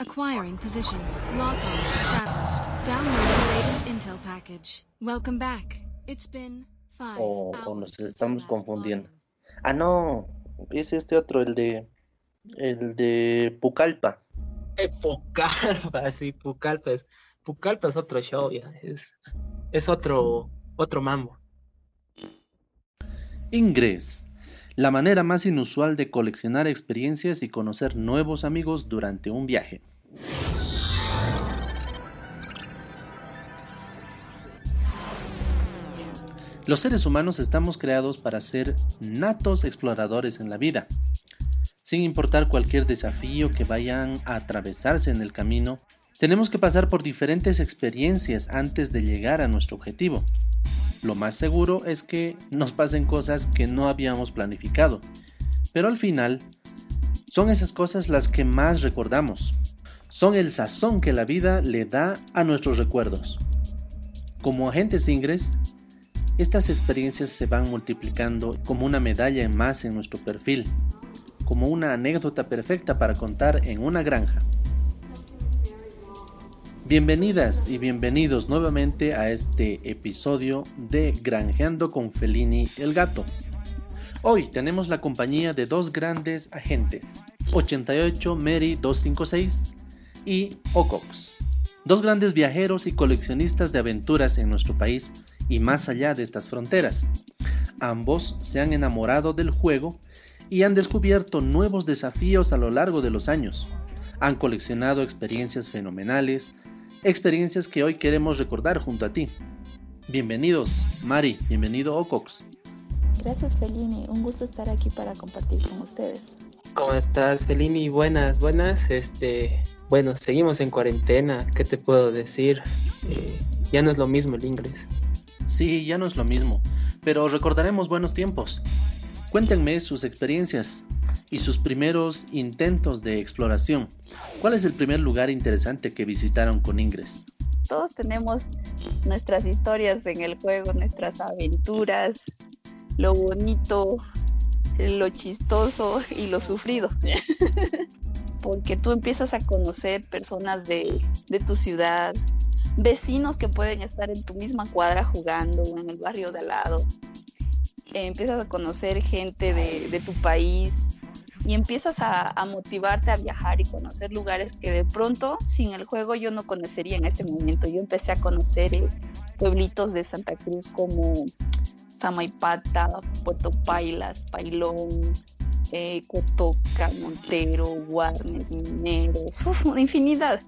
Acquiring position. Lock on established. Downloading latest intel package. Welcome back. It's been five O, o hours nos estamos confundiendo. Ah, no. Es este otro, el de. El de Pucallpa. Eh, Pucallpa, sí, Pucallpa es, Pucallpa es otro show, ya, es, es otro, otro mambo. Ingress. La manera más inusual de coleccionar experiencias y conocer nuevos amigos durante un viaje. Los seres humanos estamos creados para ser natos exploradores en la vida. Sin importar cualquier desafío que vayan a atravesarse en el camino, tenemos que pasar por diferentes experiencias antes de llegar a nuestro objetivo. Lo más seguro es que nos pasen cosas que no habíamos planificado, pero al final son esas cosas las que más recordamos. Son el sazón que la vida le da a nuestros recuerdos. Como agentes ingres, estas experiencias se van multiplicando como una medalla en más en nuestro perfil, como una anécdota perfecta para contar en una granja. Bienvenidas y bienvenidos nuevamente a este episodio de Granjeando con Felini el Gato. Hoy tenemos la compañía de dos grandes agentes, 88 Mary 256 y Ocox, dos grandes viajeros y coleccionistas de aventuras en nuestro país y más allá de estas fronteras. Ambos se han enamorado del juego y han descubierto nuevos desafíos a lo largo de los años. Han coleccionado experiencias fenomenales, experiencias que hoy queremos recordar junto a ti. Bienvenidos, Mari, bienvenido Ocox. Gracias Fellini, un gusto estar aquí para compartir con ustedes. ¿Cómo estás, Felini? Buenas, buenas. Este, bueno, seguimos en cuarentena. ¿Qué te puedo decir? Eh, ya no es lo mismo el inglés. Sí, ya no es lo mismo, pero recordaremos buenos tiempos. Cuéntenme sus experiencias y sus primeros intentos de exploración. ¿Cuál es el primer lugar interesante que visitaron con Ingres? Todos tenemos nuestras historias en el juego, nuestras aventuras, lo bonito, lo chistoso y lo sufrido. Porque tú empiezas a conocer personas de, de tu ciudad, vecinos que pueden estar en tu misma cuadra jugando o en el barrio de al lado. Eh, empiezas a conocer gente de, de tu país y empiezas a, a, motivarte a viajar y conocer lugares que de pronto sin el juego yo no conocería en este momento. Yo empecé a conocer eh, pueblitos de Santa Cruz como Samaipata, Puerto Pailas, Pailón, eh, Cotoca, Montero, Guarnes, Mineros, uf, una infinidad.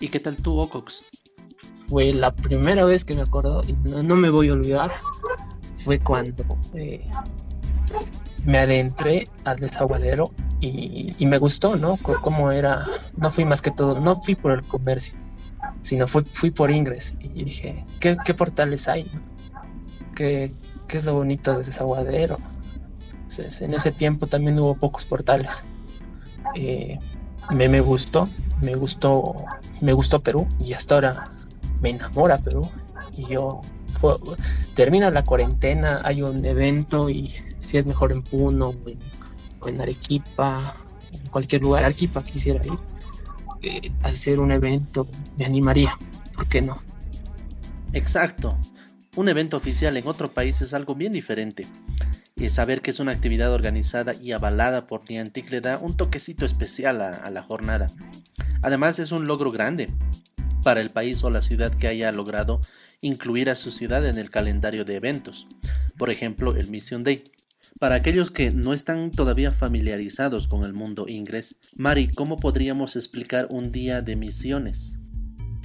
¿Y qué tal tú, Ocox? Fue la primera vez que me acuerdo, y no, no me voy a olvidar, fue cuando eh, me adentré al desaguadero y, y, me gustó, ¿no? Cómo era, no fui más que todo, no fui por el comercio, sino fui, fui por Ingres y dije, ¿qué, qué portales hay? ¿Qué, ¿Qué, es lo bonito de desaguadero? Entonces, en ese tiempo también hubo pocos portales. Eh, me, me gustó, me gustó, me gustó Perú y hasta ahora me enamora Perú. Y yo, fue, termina la cuarentena, hay un evento y si es mejor en Puno o en, o en Arequipa, en cualquier lugar, Arequipa quisiera ir, eh, hacer un evento, me animaría, ¿por qué no? Exacto, un evento oficial en otro país es algo bien diferente. Y saber que es una actividad organizada y avalada por Niantic le da un toquecito especial a, a la jornada. Además es un logro grande para el país o la ciudad que haya logrado incluir a su ciudad en el calendario de eventos. Por ejemplo, el Mission Day. Para aquellos que no están todavía familiarizados con el mundo inglés, Mari, ¿cómo podríamos explicar un día de misiones?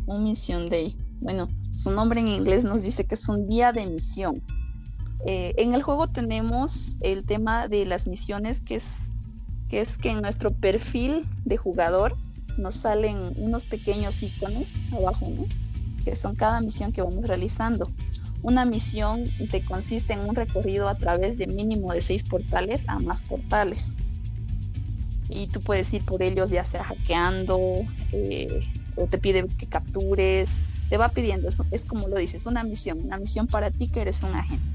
Un Mission Day. Bueno, su nombre en inglés nos dice que es un día de misión. Eh, en el juego tenemos el tema de las misiones, que es, que en nuestro perfil de jugador nos salen unos pequeños iconos abajo, ¿no? Que son cada misión que vamos realizando. Una misión te consiste en un recorrido a través de mínimo de seis portales a más portales. Y tú puedes ir por ellos ya sea hackeando, eh, o te pide que captures, te va pidiendo, es, es como lo dices, una misión, una misión para ti que eres un agente.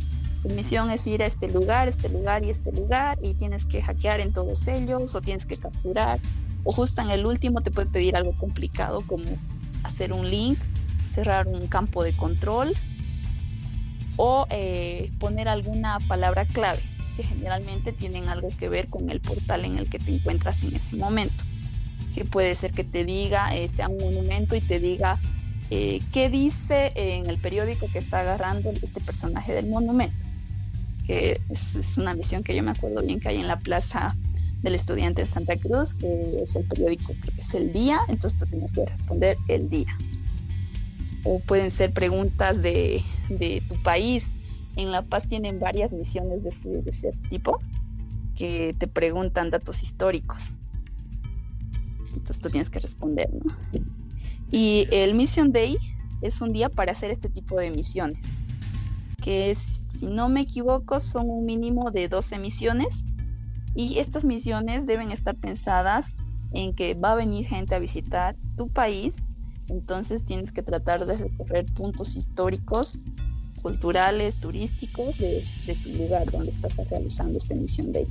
Tu misión es ir a este lugar, este lugar y este lugar y tienes que hackear en todos ellos o tienes que capturar O justo en el último te puede pedir algo complicado como hacer un link, cerrar un campo de control o eh, poner alguna palabra clave que generalmente tienen algo que ver con el portal en el que te encuentras en ese momento. Que puede ser que te diga, eh, sea un monumento y te diga eh, qué dice en el periódico que está agarrando este personaje del monumento. Que es, una misión que yo me acuerdo bien que hay en la plaza del estudiante en Santa Cruz, que es el periódico, creo que es el día, entonces tú tienes que responder el día. O pueden ser preguntas de, de tu país, en La Paz tienen varias misiones de ese, tipo que te preguntan datos históricos. Entonces tú tienes que responder, ¿no? Y el Mission Day es un día para hacer este tipo de misiones, que si no me equivoco son un mínimo de 12 misiones y estas misiones deben estar pensadas en que va a venir gente a visitar tu país, entonces tienes que tratar de recorrer puntos históricos culturales, turísticos de, tu lugar donde estás realizando esta Mission Day.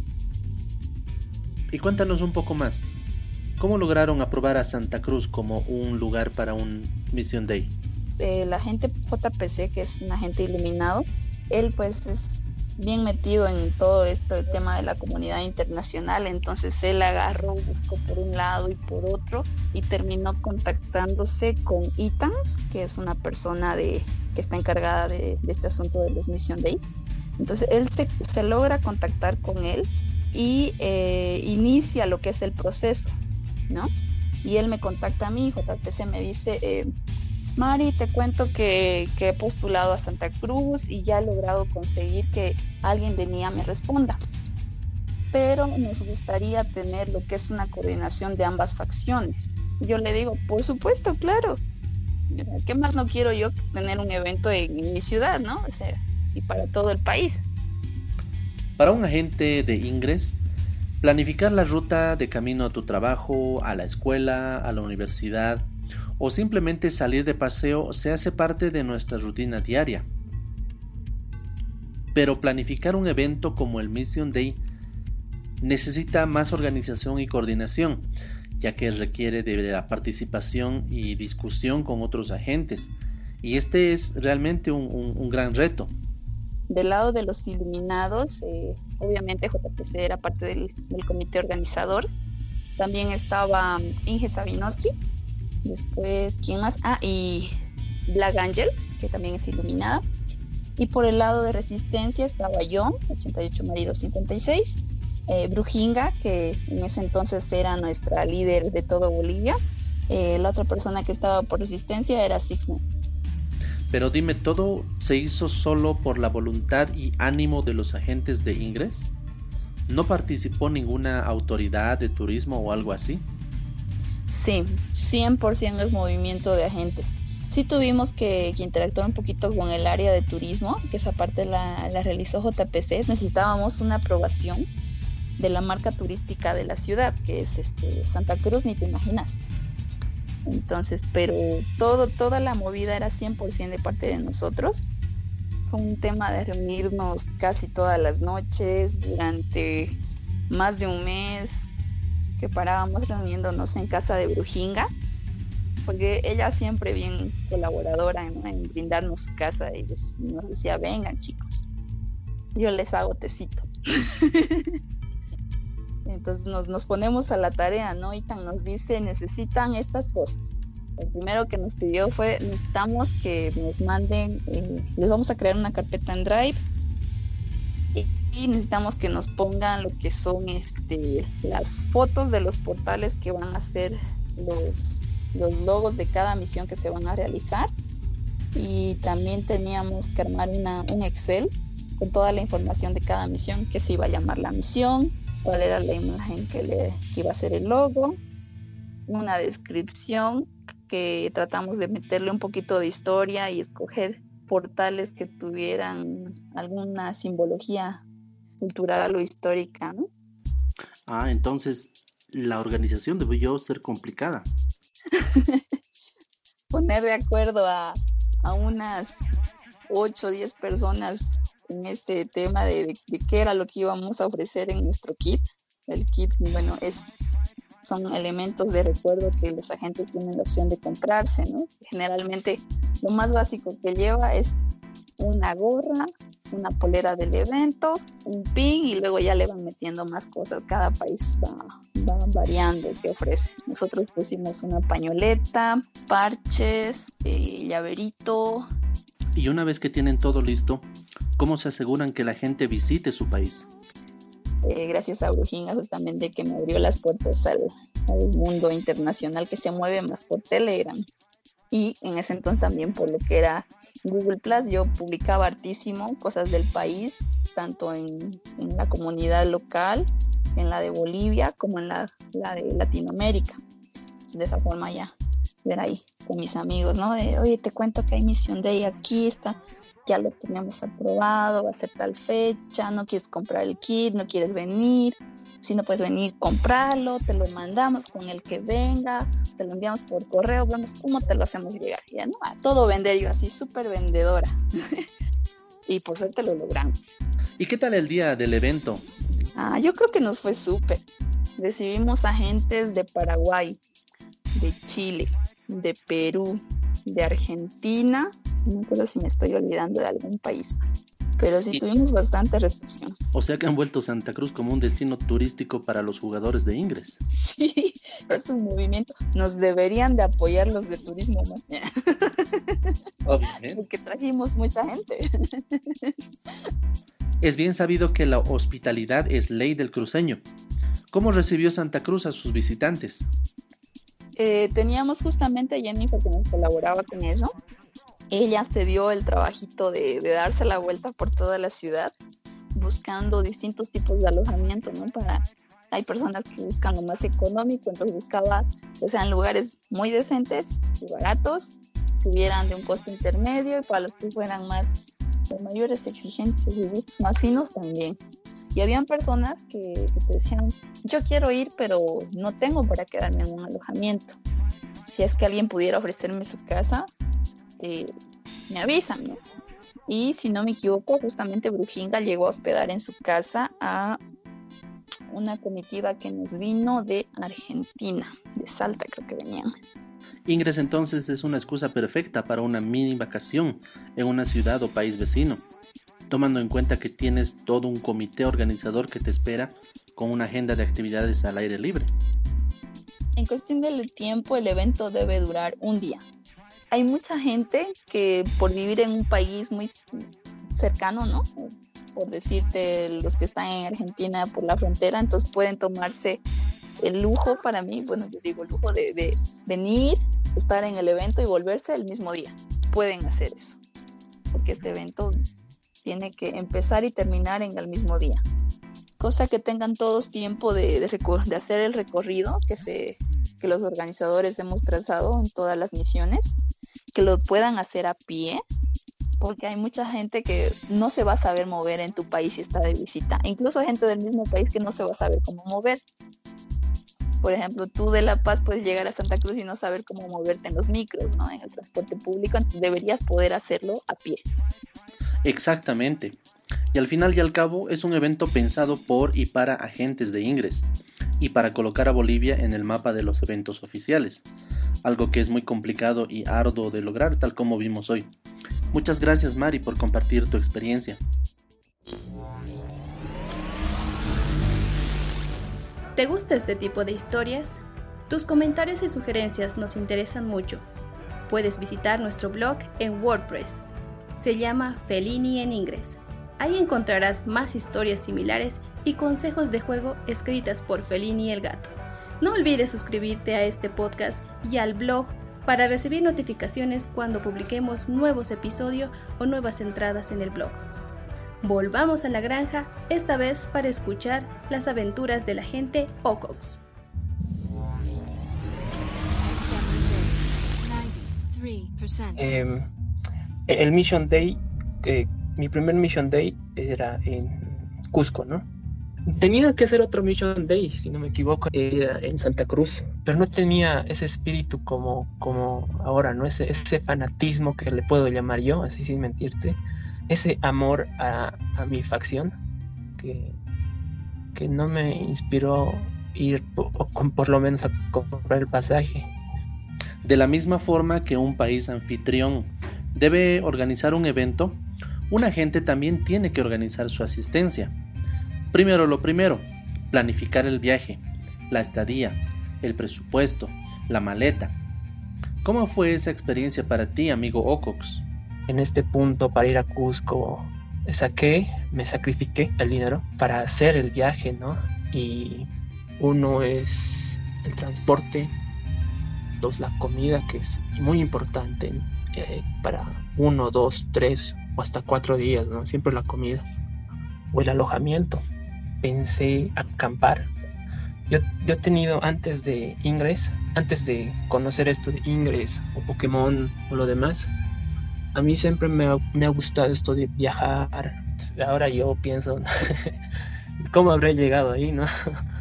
Y cuéntanos un poco más. ¿Cómo lograron aprobar a Santa Cruz como un lugar para un Mission Day? Eh, la gente JPC, que es un agente iluminado, él pues es bien metido en todo esto, el tema de la comunidad internacional, entonces él agarró, buscó por un lado y por otro y terminó contactándose con Ethan, que es una persona de, que está encargada de, este asunto de los Mission Day. Entonces él se, logra contactar con él y eh, inicia lo que es el proceso, ¿no? Y él me contacta a mí, JPC me dice, eh, Mari, te cuento que, he postulado a Santa Cruz y ya he logrado conseguir que alguien de NIA me responda. Pero nos gustaría tener lo que es una coordinación de ambas facciones. Yo le digo, por supuesto, claro. ¿Qué más no quiero yo tener un evento en, mi ciudad, no? Y para todo el país. Para un agente de ingres, planificar la ruta de camino a tu trabajo, a la escuela, a la universidad, o simplemente salir de paseo se hace parte de nuestra rutina diaria. Pero planificar un evento como el Mission Day necesita más organización y coordinación, ya que requiere de la participación y discusión con otros agentes, y este es realmente un, gran reto. Del lado de los iluminados, eh, obviamente JPC era parte del, comité organizador, también estaba Inge Sabinoski, Después, ¿quién más? Ah, y Black Angel, que también es iluminada. Y por el lado de resistencia estaba yo, 88 maridos 56. Eh, Brujinga, que en ese entonces era nuestra líder de todo Bolivia. Eh, la otra persona que estaba por resistencia era Sixne. Pero dime, ¿todo se hizo solo por la voluntad y ánimo de los agentes de Ingres? ¿No participó ninguna autoridad de turismo o algo así? Sí, 100% es movimiento de agentes. Sí tuvimos que, interactuar un poquito con el área de turismo, que esa parte la, realizó JPC. Necesitábamos una aprobación de la marca turística de la ciudad, que es este, Santa Cruz, ni te imaginas. Entonces, pero todo, toda la movida era 100% de parte de nosotros. Fue un tema de reunirnos casi todas las noches durante más de un mes, que parábamos reuniéndonos en casa de Brujinga, porque ella siempre bien colaboradora en, brindarnos su casa y nos decía, vengan chicos, yo les hago tecito. Entonces nos, ponemos a la tarea, ¿no? Y tan nos dice, necesitan estas cosas. El primero que nos pidió fue, necesitamos que nos manden, eh, les vamos a crear una carpeta en Drive y necesitamos que nos pongan lo que son este, las fotos de los portales que van a ser los, los logos de cada misión que se van a realizar. Y también teníamos que armar una, un Excel con toda la información de cada misión, que se iba a llamar la misión, cuál era la imagen que, le, que iba a ser el logo, una descripción que tratamos de meterle un poquito de historia y escoger portales que tuvieran alguna simbología cultural o histórica, ¿no? Ah, entonces la organización debió ser complicada. Poner de acuerdo a, unas 8 o 10 personas en este tema de, de, qué era lo que íbamos a ofrecer en nuestro kit. El kit, bueno, es son elementos de recuerdo que los agentes tienen la opción de comprarse, ¿no? Generalmente lo más básico que lleva es una gorra, una polera del evento, un pin y luego ya le van metiendo más cosas. Cada país va, va variando qué ofrece. Nosotros pusimos una pañoleta, parches, eh, llaverito. Y una vez que tienen todo listo, ¿cómo se aseguran que la gente visite su país? Eh, gracias a Brujinga justamente que me abrió las puertas al, mundo internacional que se mueve más por Telegram y en ese entonces también por lo que era Google Plus, yo publicaba hartísimo cosas del país, tanto en, en la comunidad local, en la de Bolivia, como en la de Latinoamérica. de esa forma ya, ver ahí con mis amigos, ¿no? De, oye, te cuento que hay misión de ahí aquí, está ya lo tenemos aprobado, va a ser tal fecha, no quieres comprar el kit, no quieres venir, si no puedes venir, comprarlo, te lo mandamos con el que venga, te lo enviamos por correo, vemos cómo te lo hacemos llegar, ya no, a todo vender yo así, súper vendedora. y por suerte lo logramos. ¿Y qué tal el día del evento? Ah, yo creo que nos fue súper. Recibimos agentes de Paraguay, de Chile, de Perú, de Argentina, no me acuerdo si me estoy olvidando de algún país más. Pero sí, tuvimos bastante recepción. O sea que han vuelto Santa Cruz como un destino turístico para los jugadores de Ingres. Sí, es un movimiento. Nos deberían de apoyar los de turismo más. Obviamente. Porque trajimos mucha gente. Es bien sabido que la hospitalidad es ley del cruceño. ¿Cómo recibió Santa Cruz a sus visitantes? Eh, teníamos justamente a Jennifer que nos colaboraba con eso ella se dio el trabajito de, darse la vuelta por toda la ciudad buscando distintos tipos de alojamiento, ¿no? Para, hay personas que buscan lo más económico, entonces buscaba que sean lugares muy decentes y baratos, que hubieran de un costo intermedio y para los que fueran más de mayores exigencias y más finos también. Y habían personas que, que te decían, yo quiero ir, pero no tengo para quedarme en un alojamiento. Si es que alguien pudiera ofrecerme su casa, eh, me avisan, ¿no? Y si no me equivoco, justamente Brujinga llegó a hospedar en su casa a una comitiva que nos vino de Argentina, de Salta creo que venían. Ingres entonces es una excusa perfecta para una mini vacación en una ciudad o país vecino, tomando en cuenta que tienes todo un comité organizador que te espera con una agenda de actividades al aire libre. En cuestión del tiempo, el evento debe durar un día, hay mucha gente que por vivir en un país muy cercano, ¿no? Por decirte, los que están en Argentina por la frontera, entonces pueden tomarse el lujo para mí, bueno, yo digo el lujo de, venir, estar en el evento y volverse el mismo día. Pueden hacer eso, porque este evento tiene que empezar y terminar en el mismo día. Cosa que tengan todos tiempo de hacer el recorrido que, se, que los organizadores hemos trazado en todas las misiones que lo puedan hacer a pie, porque hay mucha gente que no se va a saber mover en tu país si está de visita, incluso gente del mismo país que no se va a saber cómo mover. Por ejemplo, tú de La Paz puedes llegar a Santa Cruz y no saber cómo moverte en los micros, ¿no? En el transporte público, entonces deberías poder hacerlo a pie. Exactamente. Y al final y al cabo es un evento pensado por y para agentes de Ingres y para colocar a Bolivia en el mapa de los eventos oficiales algo que es muy complicado y arduo de lograr tal como vimos hoy. Muchas gracias Mari por compartir tu experiencia. ¿Te gusta este tipo de historias? Tus comentarios y sugerencias nos interesan mucho. Puedes visitar nuestro blog en WordPress. Se llama Felini en Inglés. Ahí encontrarás más historias similares y consejos de juego escritas por Felini el gato. No olvides suscribirte a este podcast y al blog para recibir notificaciones cuando publiquemos nuevos episodios o nuevas entradas en el blog. Volvamos a la granja, esta vez para escuchar las aventuras de la gente Ocox. Eh, el Mission Day, eh, mi primer Mission Day era en Cusco, ¿no? Tenía que hacer otro Mission Day, si no me equivoco, era en Santa Cruz, pero no tenía ese espíritu como, como ahora, ¿no? Ese, ese fanatismo que le puedo llamar yo, así sin mentirte, ese amor a, mi facción que, que no me inspiró ir po- o con- por lo menos a comprar el pasaje. De la misma forma que un país anfitrión debe organizar un evento, un agente también tiene que organizar su asistencia. Primero lo primero, planificar el viaje, la estadía, el presupuesto, la maleta. ¿Cómo fue esa experiencia para ti, amigo Ocox? En este punto, para ir a Cusco, saqué, me sacrifiqué el dinero para hacer el viaje, ¿no? Y uno es el transporte, dos la comida, que es muy importante eh, para uno, dos, tres o hasta cuatro días, ¿no? Siempre la comida o el alojamiento. Pensé acampar. Yo, yo he tenido antes de Ingress, antes de conocer esto de Ingress o Pokémon o lo demás, a mí siempre me ha, gustado esto de viajar. Ahora yo pienso, ¿cómo habré llegado ahí, no?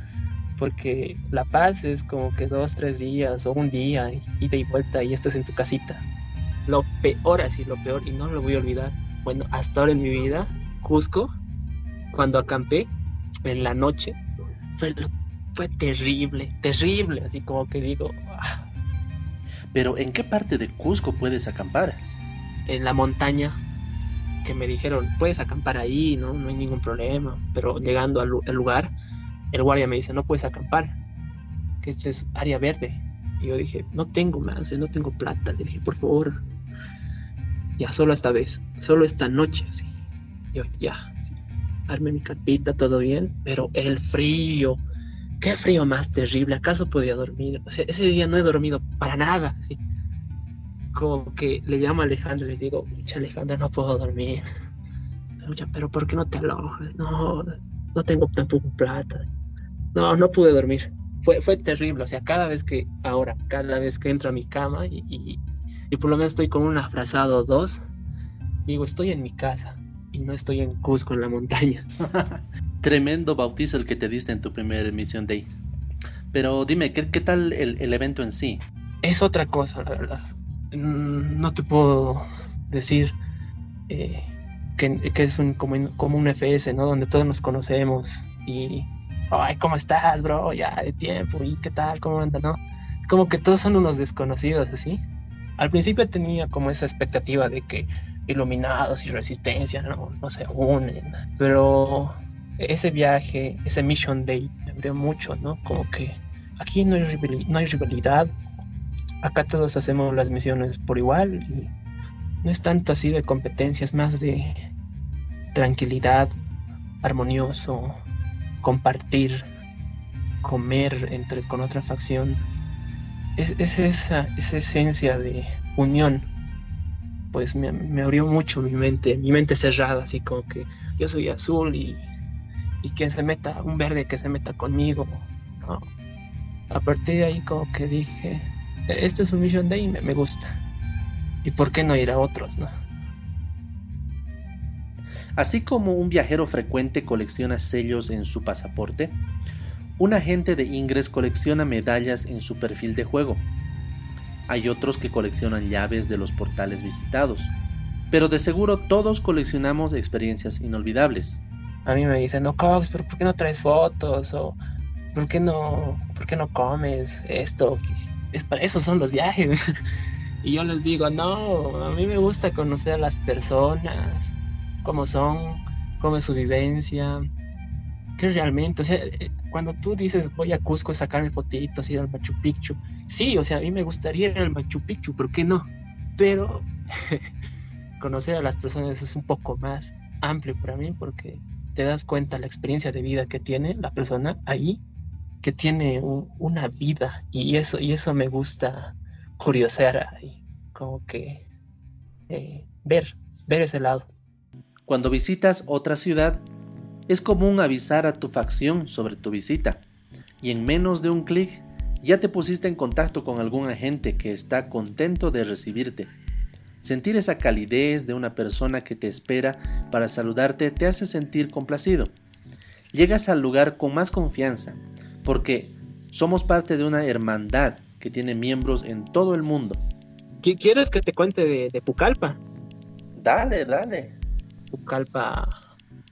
Porque La Paz es como que dos, tres días o un día, ida y vuelta y estás en tu casita. Lo peor, así, lo peor, y no lo voy a olvidar. Bueno, hasta ahora en mi vida, Cusco, cuando acampé en la noche, fue, fue terrible, terrible, así como que digo, "Ah, Pero ¿en qué parte de Cusco puedes acampar? En la montaña que me dijeron, puedes acampar ahí, ¿no? No hay ningún problema. Pero llegando al, lu- al lugar, el guardia me dice, no puedes acampar, que esto es área verde. Y yo dije, no tengo más, no tengo plata. Le dije, por favor, ya solo esta vez, solo esta noche, sí. Yo, ya, sí. Armé mi carpita, todo bien, pero el frío, qué frío más terrible, ¿acaso podía dormir? O sea, ese día no he dormido para nada, como que le llamo a Alejandro y le digo, mucha Alejandra, no puedo dormir. Mucha, pero ¿por qué no te alojas? No, no tengo tampoco plata. No, no pude dormir. Fue, fue terrible, o sea, cada vez que, ahora, cada vez que entro a mi cama y, y, y por lo menos estoy con una frazada o dos, digo, estoy en mi casa y no estoy en Cusco, en la montaña. Tremendo bautizo el que te diste en tu primer Mission Day. Pero dime, ¿qué, qué tal el, el evento en sí? Es otra cosa, la verdad. Mm, No te puedo decir eh, que, es un, como, como un FS, ¿no? Donde todos nos conocemos y, ay, ¿cómo estás, bro? Ya de tiempo, ¿y qué tal? ¿Cómo anda, no? Como que todos son unos desconocidos, así. Al principio tenía como esa expectativa de que iluminados y resistencia, ¿no? Se unen, pero ese viaje, ese Mission Day, me abrió mucho, ¿no? Como que aquí no hay rivalidad, acá todos hacemos las misiones por igual y no es tanto así de competencia, es más de tranquilidad, armonioso, compartir, comer entre con otra facción. Es, es esa, esa esencia de unión, pues me, abrió mucho mi mente, mi mente cerrada, así como que yo soy azul y, y quien se meta, un verde que se meta conmigo. A partir de ahí como que dije, este es un Mission Day y me, me gusta. ¿Y por qué no ir a otros, no? Así como un viajero frecuente colecciona sellos en su pasaporte, un agente de Ingress colecciona medallas en su perfil de juego. Hay otros que coleccionan llaves de los portales visitados, pero de seguro todos coleccionamos experiencias inolvidables. A mí me dicen, no, Cox, pero ¿por qué no traes fotos? O ¿por qué no, por qué no comes esto? Es para eso son los viajes. y yo les digo, no, a mí me gusta conocer a las personas, cómo son, cómo es su vivencia, qué realmente, o sea, eh, cuando tú dices voy a Cusco a sacarme fotitos, ir al Machu Picchu, sí, o sea, a mí me gustaría ir al Machu Picchu, ¿por qué no? Pero conocer a las personas es un poco más amplio para mí porque te das cuenta la experiencia de vida que tiene la persona ahí, que tiene un- una vida y eso, y eso me gusta curiosear ahí, como que eh, ver, ver ese lado. Cuando visitas otra ciudad, es común avisar a tu facción sobre tu visita, y en menos de un clic ya te pusiste en contacto con algún agente que está contento de recibirte. Sentir esa calidez de una persona que te espera para saludarte te hace sentir complacido. Llegas al lugar con más confianza, porque somos parte de una hermandad que tiene miembros en todo el mundo. ¿Qui- ¿Quieres que te cuente de, de Pucallpa? Dale, dale. Pucallpa,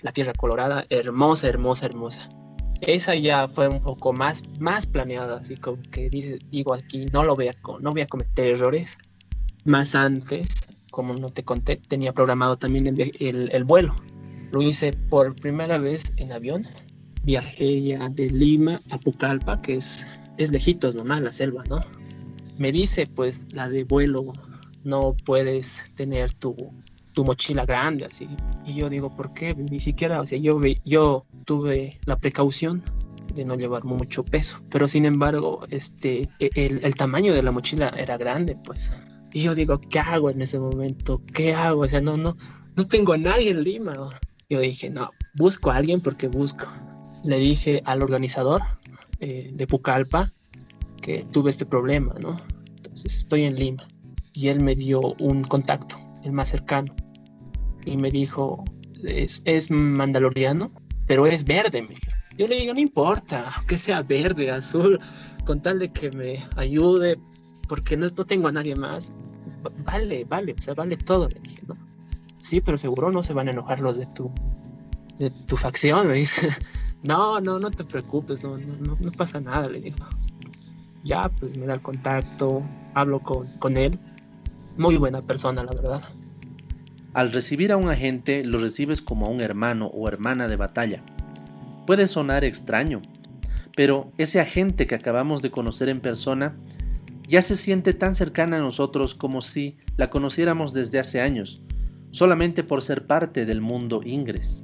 la tierra colorada, hermosa, hermosa, hermosa. esa ya fue un poco más, más planeada, así como que digo aquí, no lo voy a, no voy a cometer errores. Más antes, como no te conté, tenía programado también el, el, vuelo. Lo hice por primera vez en avión. Viajé ya de Lima a Pucallpa, que es, es lejitos nomás la selva, ¿no? Me dice, pues, la de vuelo, no puedes tener tu, tu mochila grande, así. Y yo digo, ¿por qué? Ni siquiera, o sea, yo, yo tuve la precaución de no llevar mucho peso, pero sin embargo, este, e, el, el, tamaño de la mochila era grande, pues. Y yo digo, ¿qué hago en ese momento? ¿Qué hago? O sea, no, no, no tengo a nadie en Lima. Yo dije, no, busco a alguien porque busco. Le dije al organizador eh, de Pucallpa que tuve este problema, ¿no? Entonces estoy en Lima. Y él me dio un contacto, el más cercano y me dijo, es, es mandaloriano, pero es verde. Me Yo le digo, no importa, que sea verde, azul, con tal de que me ayude, porque no, tengo a nadie más. Vale, vale, o sea, vale todo, le dije, ¿no? Sí, pero seguro no se van a enojar los de tu, de tu facción, me dice. No, no, no te preocupes, no, no, pasa nada, le digo. Ya, pues me da el contacto, hablo con, con él. Muy buena persona, la verdad. Al recibir a un agente lo recibes como a un hermano o hermana de batalla. Puede sonar extraño, pero ese agente que acabamos de conocer en persona ya se siente tan cercana a nosotros como si la conociéramos desde hace años, solamente por ser parte del mundo Ingres.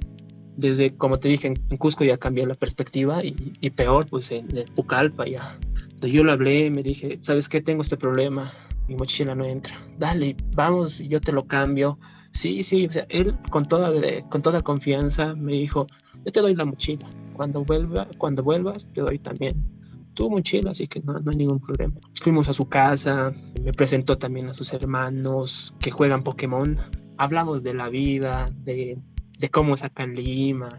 Desde, como te dije, en Cusco ya cambió la perspectiva y, peor, pues en, Pucallpa ya. Entonces yo lo hablé, me dije, ¿sabes qué? Tengo este problema, mi mochila no entra. Dale, vamos, yo te lo cambio Sí, sí, o sea, él con toda, con toda confianza me dijo, yo te doy la mochila, cuando, vuelva, cuando vuelvas te doy también tu mochila, así que no, no hay ningún problema. Fuimos a su casa, me presentó también a sus hermanos que juegan Pokémon, hablamos de la vida, de, de cómo sacan Lima,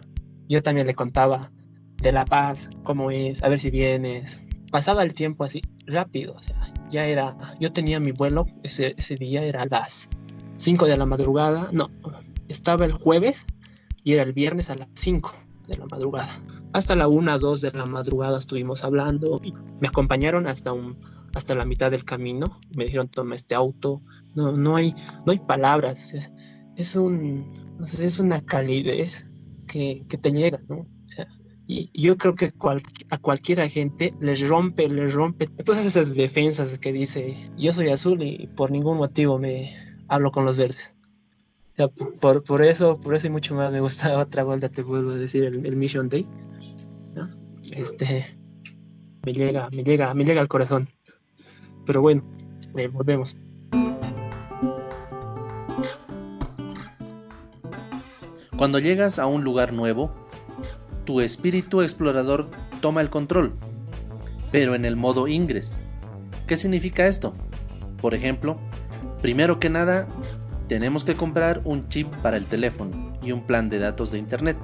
yo también le contaba de La Paz, cómo es, a ver si vienes. Pasaba el tiempo así, rápido, o sea, ya era, yo tenía mi vuelo, ese, ese día era a las 5 de la madrugada, no, estaba el jueves y era el viernes a las 5 de la madrugada. Hasta la 1, 2 de la madrugada estuvimos hablando y me acompañaron hasta un hasta la mitad del camino. Me dijeron, toma este auto. No, no hay, no hay palabras. Es, un, es una calidez que, que te llega, ¿no? y yo creo que a cualquier gente les rompe, les rompe todas esas defensas que dice, yo soy azul y por ningún motivo me, hablo con los verdes. por, por, eso, por eso y mucho más me gusta otra vuelta, te vuelvo a decir, el, Mission Day. Este me llega, me llega, me llega al corazón. Pero bueno, eh, volvemos. Cuando llegas a un lugar nuevo, tu espíritu explorador toma el control, pero en el modo ingres. ¿Qué significa esto? Por ejemplo, Primero que nada, tenemos que comprar un chip para el teléfono y un plan de datos de internet.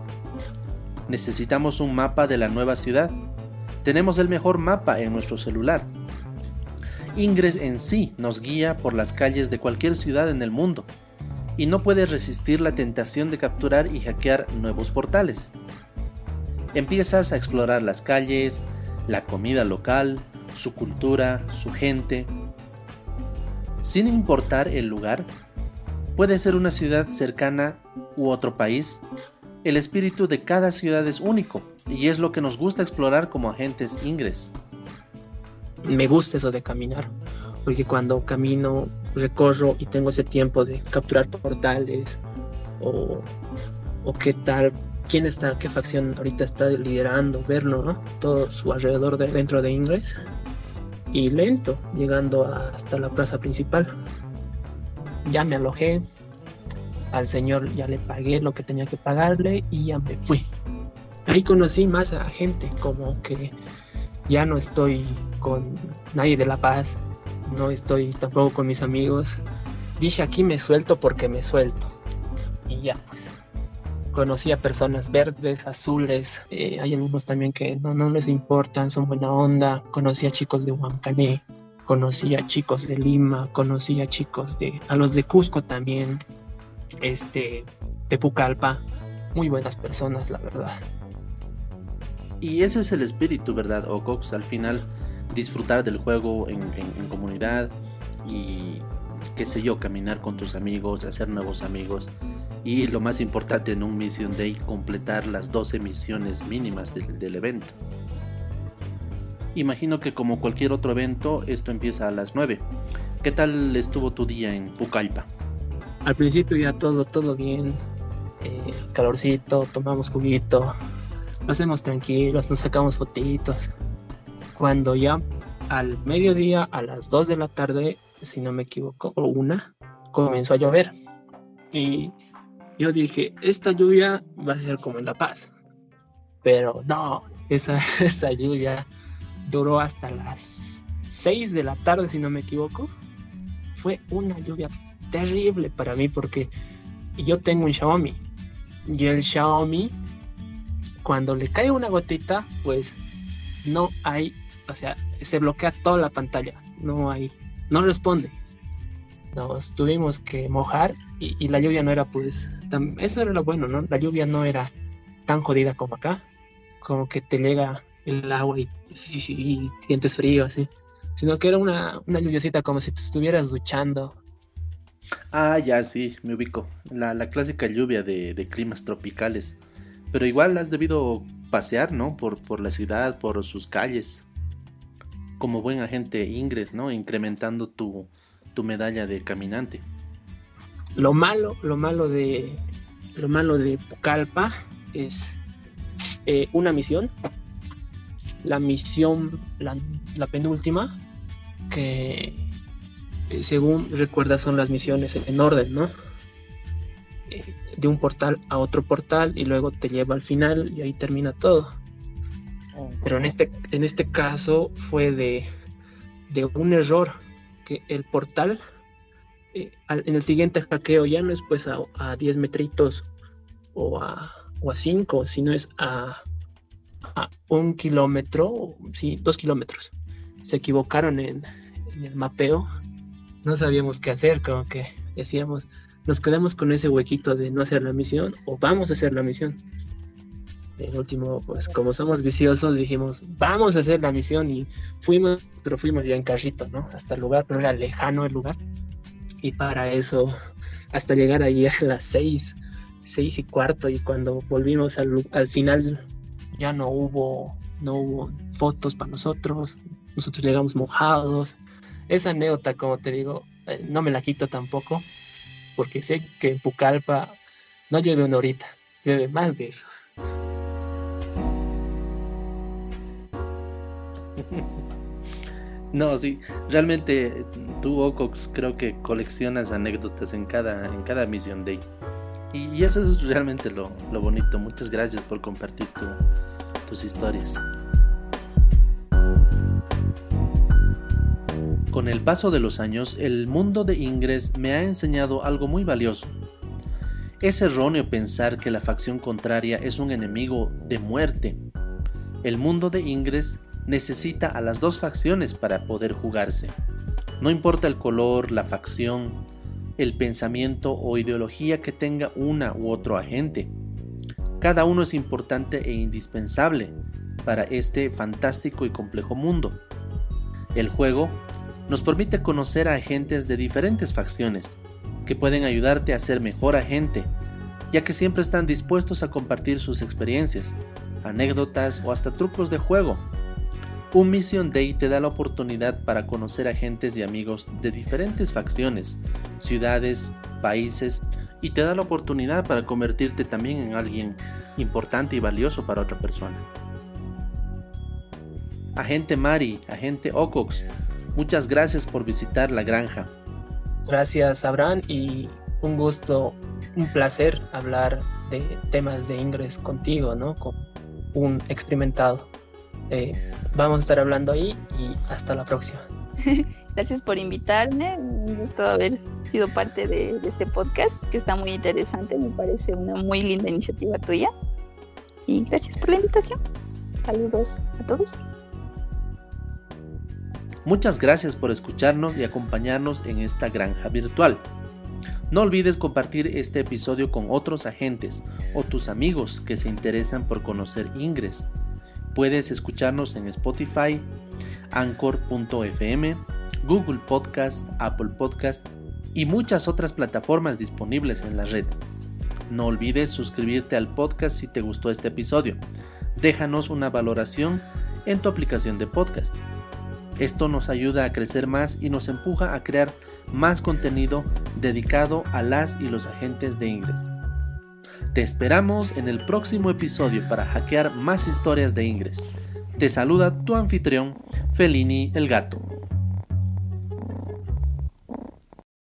Necesitamos un mapa de la nueva ciudad. Tenemos el mejor mapa en nuestro celular. Ingres en sí nos guía por las calles de cualquier ciudad en el mundo y no puede resistir la tentación de capturar y hackear nuevos portales. Empiezas a explorar las calles, la comida local, su cultura, su gente, sin importar el lugar, puede ser una ciudad cercana u otro país, el espíritu de cada ciudad es único y es lo que nos gusta explorar como agentes ingres. Me gusta eso de caminar, porque cuando camino, recorro y tengo ese tiempo de capturar portales o, o qué tal, quién está, qué facción ahorita está liderando, verlo, ¿no? Todo su alrededor de, dentro de Ingres y lento, llegando hasta la plaza principal. Ya me alojé, al señor ya le pagué lo que tenía que pagarle y ya me fui. Ahí conocí más a gente, como que ya no estoy con nadie de La Paz, no estoy tampoco con mis amigos. Dije aquí me suelto porque me suelto. Y ya pues conocí a personas verdes, azules, eh, hay algunos también que no, no, les importan, son buena onda, conocí a chicos de Huancané, conocí a chicos de Lima, conocí a chicos de, a los de Cusco también, este, de Pucallpa, muy buenas personas, la verdad. Y ese es el espíritu, ¿verdad? O Cox, al final disfrutar del juego en, comunidad y qué sé yo, caminar con tus amigos, hacer nuevos amigos y lo más importante en un Mission Day, completar las 12 misiones mínimas del, del, evento. Imagino que como cualquier otro evento, esto empieza a las 9. ¿Qué tal estuvo tu día en Pucallpa? Al principio ya todo, todo bien, eh, calorcito, tomamos juguito, lo hacemos tranquilos, nos sacamos fotitos. Cuando ya al mediodía, a las 2 de la tarde, si no me equivoco, o una, comenzó a llover. Y yo dije, esta lluvia va a ser como en La Paz. Pero no, esa, esa lluvia duró hasta las 6 de la tarde, si no me equivoco. Fue una lluvia terrible para mí porque yo tengo un Xiaomi. Y el Xiaomi, cuando le cae una gotita, pues no hay, o sea, se bloquea toda la pantalla. No hay, no responde. Nos tuvimos que mojar y, la lluvia no era, pues, eso era lo bueno, ¿no? La lluvia no era tan jodida como acá. Como que te llega el agua y, sientes frío, así. Sino que era una, una lluviacita como si te estuvieras duchando Ah, ya sí, me ubico. La, clásica lluvia de, climas tropicales. Pero igual has debido pasear, ¿no? Por, por la ciudad, por sus calles. Como buen agente ingres, ¿no? Incrementando tu, tu medalla de caminante. Lo malo, lo malo de. Lo malo de Pucallpa es eh, una misión. La misión, la, penúltima, que eh, según recuerdas, son las misiones en orden, ¿no? Eh, de un portal a otro portal y luego te lleva al final y ahí termina todo. Pero en este, en este caso fue de, de un error que el portal eh, en el siguiente hackeo ya no es pues a, a 10 metritos o a, o a 5, sino es a, a un kilómetro, sí, dos kilómetros. Se equivocaron en, en el mapeo no sabíamos qué hacer, como que decíamos, nos quedamos con ese huequito de no hacer la misión o vamos a hacer la misión. El último, pues como somos viciosos, dijimos, vamos a hacer la misión y fuimos, pero fuimos ya en carrito, ¿no? Hasta el lugar, pero era lejano el lugar. Y para eso, hasta llegar allí a las seis, seis y cuarto, y cuando volvimos al, al final, ya no hubo, no hubo fotos para nosotros, nosotros llegamos mojados, esa anécdota, como te digo, eh, no me la quito tampoco, porque sé que en Pucallpa no llueve una horita, llueve más de eso. No, sí, realmente tú, Ocox, creo que coleccionas anécdotas en cada, en cada Mission Day. Y, eso es realmente lo, bonito. Muchas gracias por compartir tus historias. Con el paso de los años, el mundo de Ingres me ha enseñado algo muy valioso. Es erróneo pensar que la facción contraria es un enemigo de muerte. El mundo de Ingres necesita a las dos facciones para poder jugarse. No importa el color, la facción, el pensamiento o ideología que tenga una u otro agente. Cada uno es importante e indispensable para este fantástico y complejo mundo. El juego nos permite conocer a agentes de diferentes facciones, que pueden ayudarte a ser mejor agente, ya que siempre están dispuestos a compartir sus experiencias, anécdotas o hasta trucos de juego. Un Mission Day te da la oportunidad para conocer agentes y amigos de diferentes facciones, ciudades, países y te da la oportunidad para convertirte también en alguien importante y valioso para otra persona. Agente Mari, agente Ocox, Muchas gracias por visitar la granja. Gracias, Abraham, y un gusto, un placer hablar de temas de ingres contigo, ¿no? Con un experimentado. Eh, vamos a estar hablando ahí y hasta la próxima. Gracias por invitarme, un gusto haber sido parte de, de, este podcast que está muy interesante, me parece una muy linda iniciativa tuya. Y gracias por la invitación. Saludos a todos. Muchas gracias por escucharnos y acompañarnos en esta granja virtual. No olvides compartir este episodio con otros agentes o tus amigos que se interesan por conocer Ingres. Puedes escucharnos en Spotify, Anchor.fm, Google Podcast, Apple Podcast y muchas otras plataformas disponibles en la red. No olvides suscribirte al podcast si te gustó este episodio. Déjanos una valoración en tu aplicación de podcast. Esto nos ayuda a crecer más y nos empuja a crear más contenido dedicado a las y los agentes de Ingres. Te esperamos en el próximo episodio para hackear más historias de Ingres. Te saluda tu anfitrión, Felini el Gato.